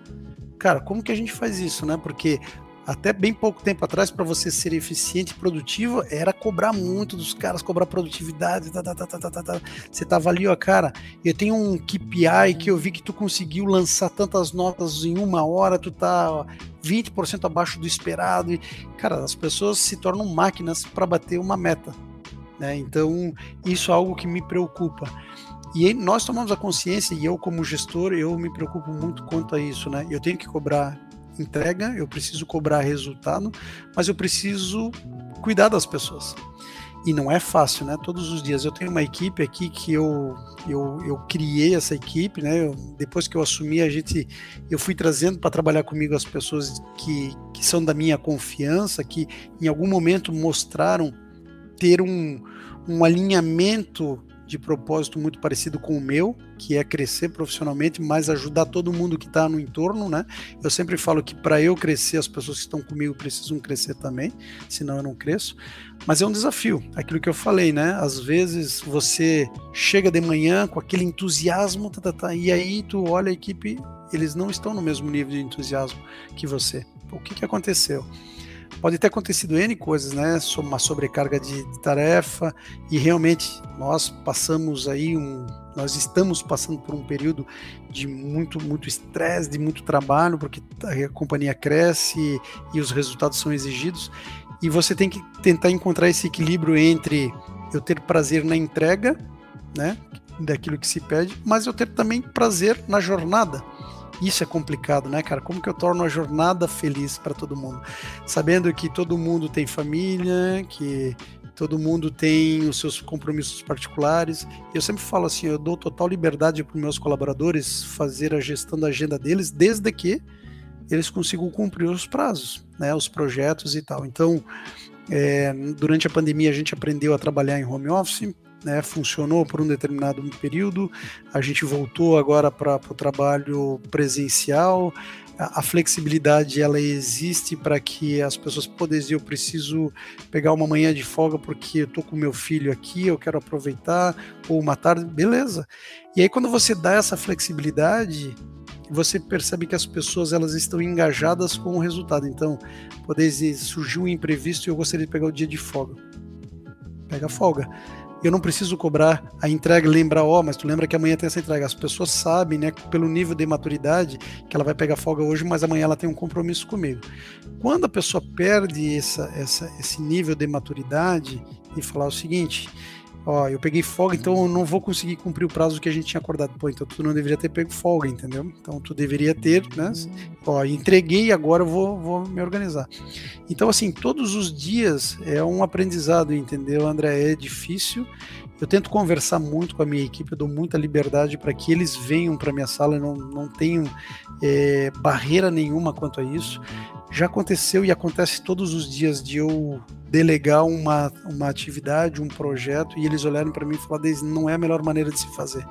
Cara, como que a gente faz isso, né? Porque até bem pouco tempo atrás, para você ser eficiente e produtivo, era cobrar muito dos caras, cobrar produtividade. Tá, tá, tá, tá, tá, tá. Você tava ali, ó, cara, eu tenho um KPI que eu vi que tu conseguiu lançar tantas notas em uma hora, tu tá ó, 20% abaixo do esperado. E, cara, as pessoas se tornam máquinas para bater uma meta. Né? Então, isso é algo que me preocupa. E nós tomamos a consciência, e eu, como gestor, eu me preocupo muito quanto a isso. Né? Eu tenho que cobrar entrega, eu preciso cobrar resultado, mas eu preciso cuidar das pessoas. E não é fácil, né? Todos os dias eu tenho uma equipe aqui que eu eu, eu criei essa equipe, né? Eu, depois que eu assumi, a gente eu fui trazendo para trabalhar comigo as pessoas que, que são da minha confiança, que em algum momento mostraram ter um, um alinhamento de propósito muito parecido com o meu, que é crescer profissionalmente, mas ajudar todo mundo que está no entorno, né? Eu sempre falo que para eu crescer, as pessoas que estão comigo precisam crescer também, senão eu não cresço. Mas é um desafio, aquilo que eu falei, né? Às vezes você chega de manhã com aquele entusiasmo, tá, tá, tá, e aí tu olha a equipe, eles não estão no mesmo nível de entusiasmo que você. O que, que aconteceu? Pode ter acontecido N coisas, né? Uma sobrecarga de, tarefa, e realmente nós passamos aí um. Nós estamos passando por um período de muito, muito estresse, de muito trabalho, porque a companhia cresce e os resultados são exigidos. E você tem que tentar encontrar esse equilíbrio entre eu ter prazer na entrega, né? Daquilo que se pede, mas eu ter também prazer na jornada isso é complicado, né, cara? Como que eu torno a jornada feliz para todo mundo? Sabendo que todo mundo tem família, que todo mundo tem os seus compromissos particulares. Eu sempre falo assim, eu dou total liberdade para os meus colaboradores fazer a gestão da agenda deles, desde que eles consigam cumprir os prazos, né, os projetos e tal. Então, é, durante a pandemia a gente aprendeu a trabalhar em home office, né, funcionou por um determinado período, a gente voltou agora para o trabalho presencial, a, a, flexibilidade ela existe para que as pessoas possam dizer, eu preciso pegar uma manhã de folga porque eu estou com meu filho aqui, eu quero aproveitar, ou uma tarde, beleza. E aí quando você dá essa flexibilidade, você percebe que as pessoas elas estão engajadas com o resultado. Então, poder surgiu um imprevisto e eu gostaria de pegar o dia de folga. Pega folga eu não preciso cobrar a entrega, lembrar, ó, oh, mas tu lembra que amanhã tem essa entrega. As pessoas sabem, né, pelo nível de maturidade, que ela vai pegar folga hoje, mas amanhã ela tem um compromisso comigo. Quando a pessoa perde essa, essa, esse nível de maturidade e falar o seguinte, ó, eu peguei folga, então eu não vou conseguir cumprir o prazo que a gente tinha acordado. Pô, então tu não deveria ter pego folga, entendeu? Então tu deveria ter, né? Ó, entreguei, agora eu vou, vou me organizar. Então, assim, todos os dias é um aprendizado, entendeu, André? É difícil. Eu tento conversar muito com a minha equipe, eu dou muita liberdade para que eles venham para minha sala, eu não, não tenho é, barreira nenhuma quanto a isso. Já aconteceu e acontece todos os dias de eu delegar uma, uma atividade, um projeto, e eles olharem para mim e falar, não é a melhor maneira de se fazer.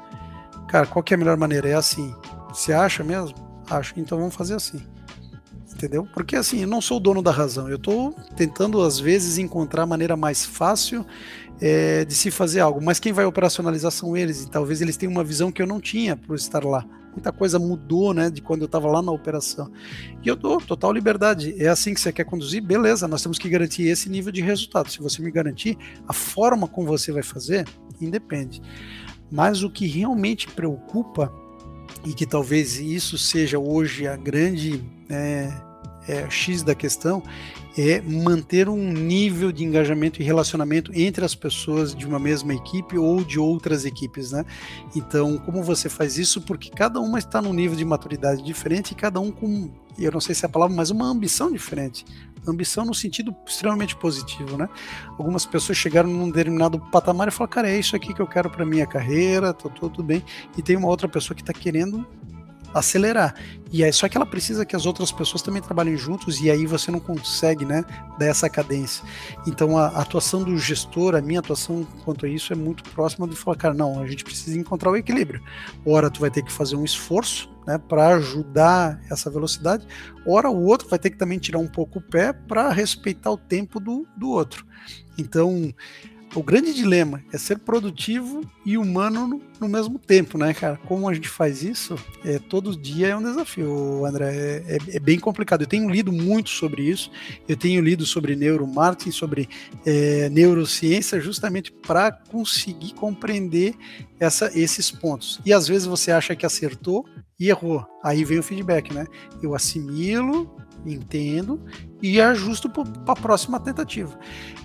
Cara, qual que é a melhor maneira? É assim. Você acha mesmo? Acho. Então vamos fazer assim. Entendeu? Porque assim, eu não sou o dono da razão. Eu estou tentando, às vezes, encontrar a maneira mais fácil é, de se fazer algo. Mas quem vai operacionalizar são eles. E talvez eles tenham uma visão que eu não tinha por estar lá muita coisa mudou, né, de quando eu estava lá na operação. E eu dou total liberdade. É assim que você quer conduzir? Beleza, nós temos que garantir esse nível de resultado. Se você me garantir, a forma como você vai fazer, independe. Mas o que realmente preocupa, e que talvez isso seja hoje a grande é, é, X da questão, é manter um nível de engajamento e relacionamento entre as pessoas de uma mesma equipe ou de outras equipes, né? Então, como você faz isso? Porque cada uma está num nível de maturidade diferente e cada um com, eu não sei se é a palavra, mas uma ambição diferente. Ambição no sentido extremamente positivo, né? Algumas pessoas chegaram num determinado patamar e falaram, cara, é isso aqui que eu quero para minha carreira, tô, tô tudo bem. E tem uma outra pessoa que está querendo acelerar. E é só que ela precisa que as outras pessoas também trabalhem juntos e aí você não consegue, né, dar essa cadência. Então a, atuação do gestor, a minha atuação quanto a isso é muito próxima de falar, cara, não, a gente precisa encontrar o equilíbrio. Ora tu vai ter que fazer um esforço, né, para ajudar essa velocidade, ora o outro vai ter que também tirar um pouco o pé para respeitar o tempo do, do outro. Então o grande dilema é ser produtivo e humano no, no, mesmo tempo, né, cara? Como a gente faz isso, é, todo dia é um desafio, André. É, é, é bem complicado. Eu tenho lido muito sobre isso, eu tenho lido sobre neuromarketing, sobre é, neurociência, justamente para conseguir compreender essa, esses pontos. E às vezes você acha que acertou e errou. Aí vem o feedback, né? Eu assimilo, entendo e ajusto para a próxima tentativa.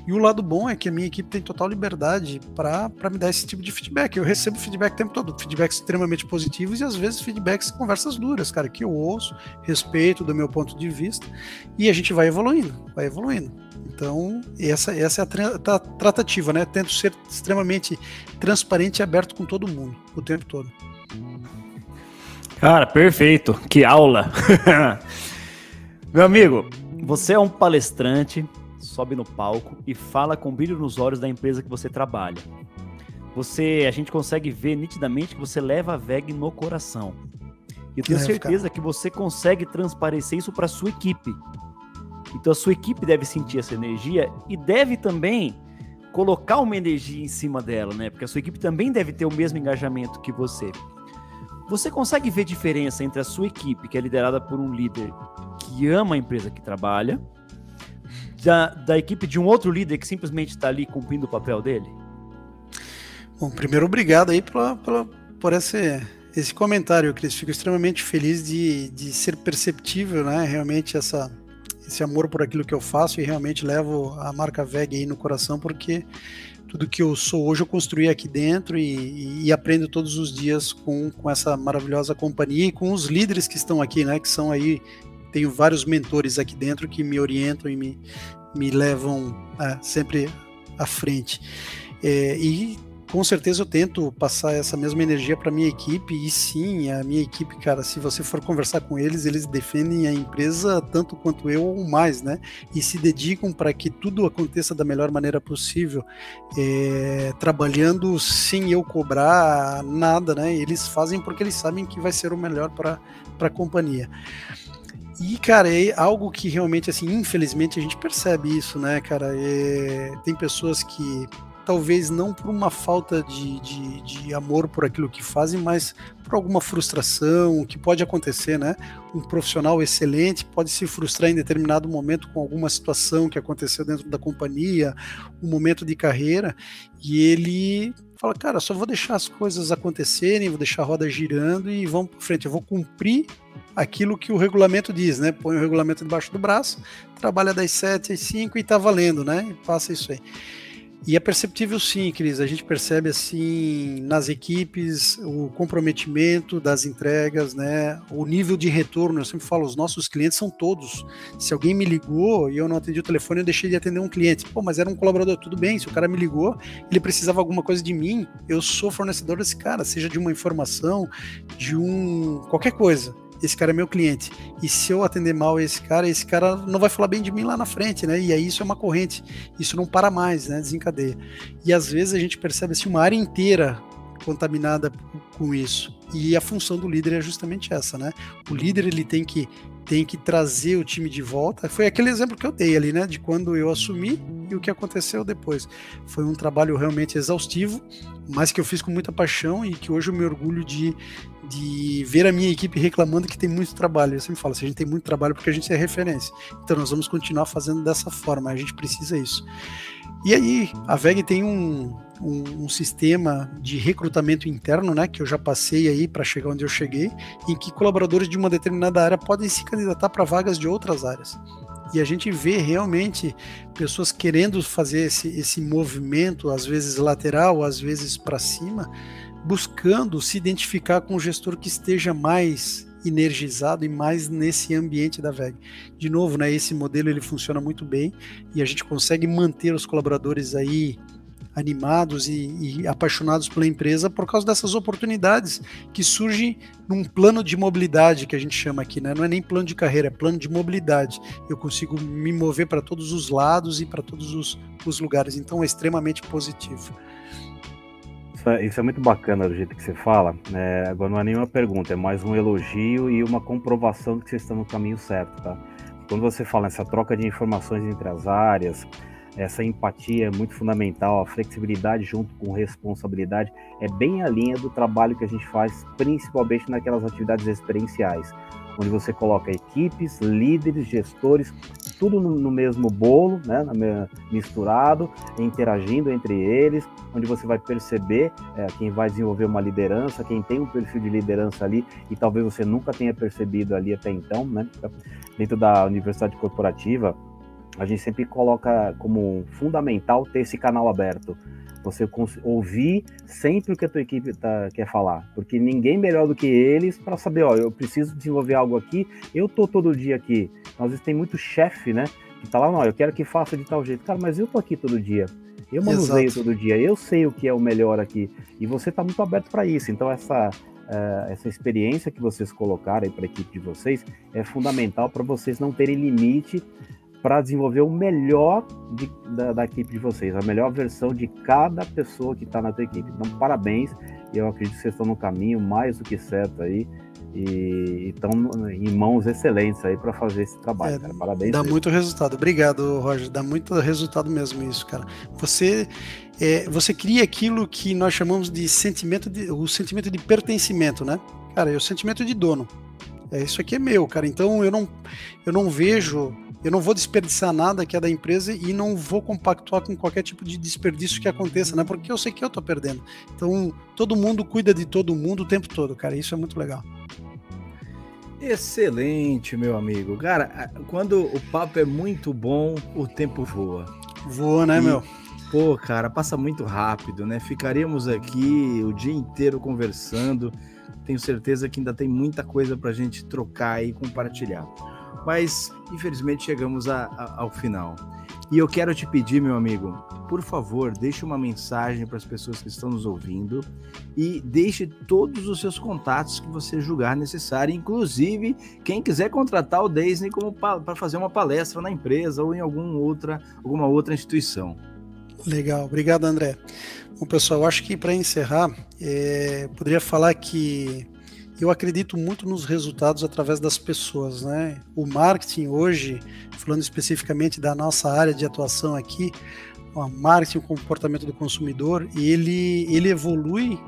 E o lado bom é que a minha equipe tem total liberdade para me dar esse tipo de feedback. Eu recebo feedback o tempo todo, feedbacks extremamente positivos e às vezes feedbacks conversas duras, cara, que eu ouço, respeito do meu ponto de vista e a gente vai evoluindo, vai evoluindo. Então, essa, essa é a tra tra tratativa, né? Tento ser extremamente transparente e aberto com todo mundo o tempo todo.
Cara, perfeito. Que aula. Meu amigo, você é um palestrante, sobe no palco e fala com brilho nos olhos da empresa que você trabalha. Você, a gente consegue ver nitidamente que você leva a VEG no coração. E eu tenho certeza que você consegue transparecer isso para sua equipe. Então a sua equipe deve sentir essa energia e deve também colocar uma energia em cima dela, né? Porque a sua equipe também deve ter o mesmo engajamento que você. Você consegue ver diferença entre a sua equipe, que é liderada por um líder que ama a empresa que trabalha, da, da equipe de um outro líder que simplesmente está ali cumprindo o papel dele?
Bom, primeiro, obrigado aí pela, pela, por esse, esse comentário, Cris. Fico extremamente feliz de, de ser perceptível, né? Realmente essa, esse amor por aquilo que eu faço e realmente levo a marca VEG aí no coração, porque tudo que eu sou hoje eu construí aqui dentro e, e, aprendo todos os dias com, com essa maravilhosa companhia e com os líderes que estão aqui, né? Que são aí, tenho vários mentores aqui dentro que me orientam e me, me levam é, sempre à frente. É, e com certeza eu tento passar essa mesma energia para minha equipe e sim, a minha equipe, cara, se você for conversar com eles, eles defendem a empresa tanto quanto eu ou mais, né? E se dedicam para que tudo aconteça da melhor maneira possível, é, trabalhando sem eu cobrar nada, né? Eles fazem porque eles sabem que vai ser o melhor para a companhia. E, cara, é algo que realmente, assim, infelizmente a gente percebe isso, né, cara? É, tem pessoas que talvez não por uma falta de, de, de, amor por aquilo que fazem, mas por alguma frustração que pode acontecer, né? Um profissional excelente pode se frustrar em determinado momento com alguma situação que aconteceu dentro da companhia, um momento de carreira, e ele fala, cara, só vou deixar as coisas acontecerem, vou deixar a roda girando e vamos para frente, eu vou cumprir aquilo que o regulamento diz, né? Põe o regulamento debaixo do braço, trabalha das 7 às 5 e tá valendo, né? E passa isso aí. E é perceptível sim, Cris. A gente percebe assim nas equipes o comprometimento das entregas, né? O nível de retorno. Eu sempre falo, os nossos clientes são todos. Se alguém me ligou e eu não atendi o telefone, eu deixei de atender um cliente. Pô, mas era um colaborador, tudo bem. Se o cara me ligou, ele precisava alguma coisa de mim, eu sou fornecedor desse cara, seja de uma informação, de um qualquer coisa esse cara é meu cliente. E se eu atender mal esse cara, esse cara não vai falar bem de mim lá na frente, né? E aí isso é uma corrente. Isso não para mais, né? Desencadeia. E às vezes a gente percebe assim uma área inteira contaminada com isso. E a função do líder é justamente essa, né? O líder ele tem que tem que trazer o time de volta. Foi aquele exemplo que eu dei ali, né? De quando eu assumi e o que aconteceu depois. Foi um trabalho realmente exaustivo, mas que eu fiz com muita paixão e que hoje eu me orgulho de, de ver a minha equipe reclamando que tem muito trabalho. Eu sempre falo, se a gente tem muito trabalho porque a gente é referência. Então nós vamos continuar fazendo dessa forma, a gente precisa isso. E aí, a VEG tem um, um, um, sistema de recrutamento interno, né, que eu já passei aí para chegar onde eu cheguei, em que colaboradores de uma determinada área podem se candidatar para vagas de outras áreas. E a gente vê realmente pessoas querendo fazer esse, esse movimento, às vezes lateral, às vezes para cima, buscando se identificar com o gestor que esteja mais energizado e mais nesse ambiente da VEG. De novo, né, esse modelo ele funciona muito bem e a gente consegue manter os colaboradores aí animados e, e, apaixonados pela empresa por causa dessas oportunidades que surgem num plano de mobilidade que a gente chama aqui, né? Não é nem plano de carreira, é plano de mobilidade. Eu consigo me mover para todos os lados e para todos os, os lugares, então é extremamente positivo.
Isso é, isso é, muito bacana do jeito que você fala. Né? Agora não é nenhuma pergunta, é mais um elogio e uma comprovação que vocês estão no caminho certo, tá? Quando você fala nessa troca de informações entre as áreas, essa empatia é muito fundamental, a flexibilidade junto com responsabilidade é bem a linha do trabalho que a gente faz, principalmente naquelas atividades experienciais, onde você coloca equipes, líderes, gestores, tudo no, no mesmo bolo, né, misturado, interagindo entre eles, onde você vai perceber é, quem vai desenvolver uma liderança, quem tem um perfil de liderança ali e talvez você nunca tenha percebido ali até então, né? Dentro da universidade corporativa, a gente sempre coloca como fundamental ter esse canal aberto. Você ouvir sempre o que a tua equipe tá, quer falar, porque ninguém melhor do que eles para saber, ó, eu preciso desenvolver algo aqui, eu tô todo dia aqui. Às vezes tem muito chefe, né, que tá lá, não, eu quero que faça de tal jeito. Cara, mas eu tô aqui todo dia. Eu manuseio Exato. todo dia, eu sei o que é o melhor aqui. E você está muito aberto para isso. Então, essa, uh, essa experiência que vocês colocaram para a equipe de vocês é fundamental para vocês não terem limite para desenvolver o melhor de, da, da, equipe de vocês, a melhor versão de cada pessoa que está na tua equipe. Então, parabéns. Eu acredito que vocês estão no caminho mais do que certo aí e estão em mãos excelentes aí para fazer esse trabalho, é, cara. Parabéns.
Dá muito resultado. Obrigado, Roger. Dá muito resultado mesmo isso, cara. Você é, você cria aquilo que nós chamamos de sentimento de o sentimento de pertencimento, né? Cara, é o sentimento de dono. É, isso aqui é meu, cara. Então eu não eu não vejo eu não vou desperdiçar nada que é da empresa e não vou compactuar com qualquer tipo de desperdício que aconteça, né? Porque eu sei que eu tô perdendo. Então, todo mundo cuida de todo mundo o tempo todo, cara. Isso é muito legal.
Excelente, meu amigo. Cara, quando o papo é muito bom, o tempo voa.
Voa, né, e, meu?
Pô, cara, passa muito rápido, né? Ficaríamos aqui o dia inteiro conversando. Tenho certeza que ainda tem muita coisa pra gente trocar e compartilhar. Mas, infelizmente, chegamos a, a, ao final. E eu quero te pedir, meu amigo, por favor, deixe uma mensagem para as pessoas que estão nos ouvindo e deixe todos os seus contatos que você julgar necessário, inclusive quem quiser contratar o Disney para fazer uma palestra na empresa ou em algum outra, alguma outra instituição.
Legal, obrigado, André. Bom, pessoal, acho que para encerrar, é, poderia falar que eu acredito muito nos resultados através das pessoas, né? O marketing hoje, falando especificamente da nossa área de atuação aqui, o marketing, o comportamento do consumidor, ele, ele evolui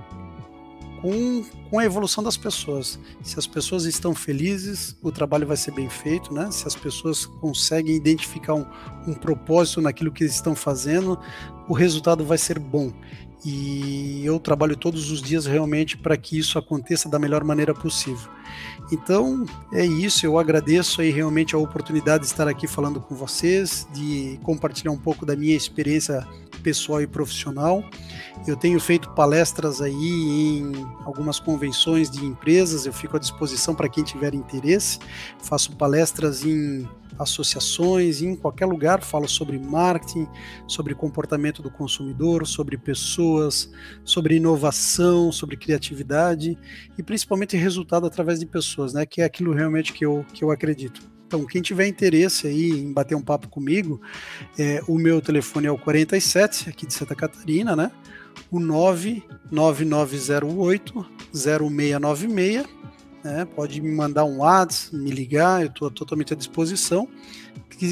com, com a evolução das pessoas. Se as pessoas estão felizes, o trabalho vai ser bem feito, né? Se as pessoas conseguem identificar um, um propósito naquilo que estão fazendo, o resultado vai ser bom e eu trabalho todos os dias realmente para que isso aconteça da melhor maneira possível. Então é isso, eu agradeço aí realmente a oportunidade de estar aqui falando com vocês, de compartilhar um pouco da minha experiência pessoal e profissional. Eu tenho feito palestras aí em algumas convenções de empresas, eu fico à disposição para quem tiver interesse. Faço palestras em associações, em qualquer lugar, falo sobre marketing, sobre comportamento do consumidor, sobre pessoas, sobre inovação, sobre criatividade e principalmente resultado através de pessoas, né? Que é aquilo realmente que eu, que eu acredito. Então, quem tiver interesse aí em bater um papo comigo, é, o meu telefone é o 47, aqui de Santa Catarina, né? O 99908 0696 né? Pode me mandar um WhatsApp, me ligar, eu estou totalmente à disposição.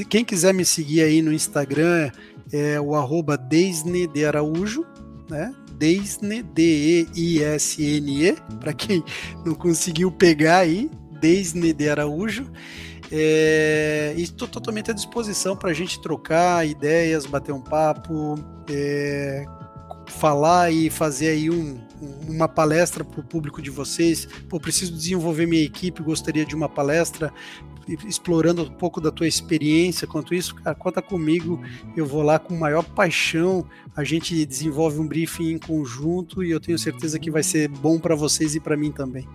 Quem quiser me seguir aí no Instagram é o arroba Deisne de Araújo, né? Deisne, D-E-I-S-N-E, para quem não conseguiu pegar aí, Deisne de Araújo. É, estou totalmente à disposição para a gente trocar ideias, bater um papo, é, falar e fazer aí um, uma palestra para o público de vocês. Pô, preciso desenvolver minha equipe, gostaria de uma palestra explorando um pouco da tua experiência quanto isso, cara, conta comigo, eu vou lá com maior paixão, a gente desenvolve um briefing em conjunto e eu tenho certeza que vai ser bom para vocês e para mim também.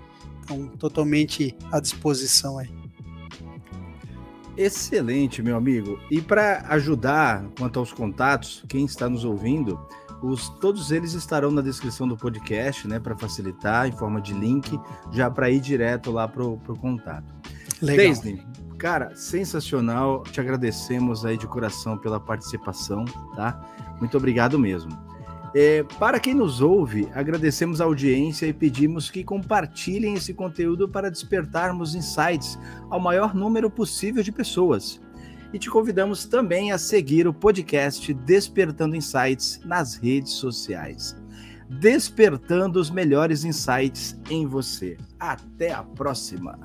Então, totalmente à disposição aí.
Excelente, meu amigo. E para ajudar quanto aos contatos, quem está nos ouvindo, os, todos eles estarão na descrição do podcast, né, para facilitar, em forma de link, já para ir direto lá pro, pro contato. Legal. Disney, cara, sensacional. Te agradecemos aí de coração pela participação, tá? Muito obrigado mesmo. É, para quem nos ouve, agradecemos a audiência e pedimos que compartilhem esse conteúdo para despertarmos insights ao maior número possível de pessoas. E te convidamos também a seguir o podcast Despertando Insights nas redes sociais. Despertando os melhores insights em você. Até a próxima!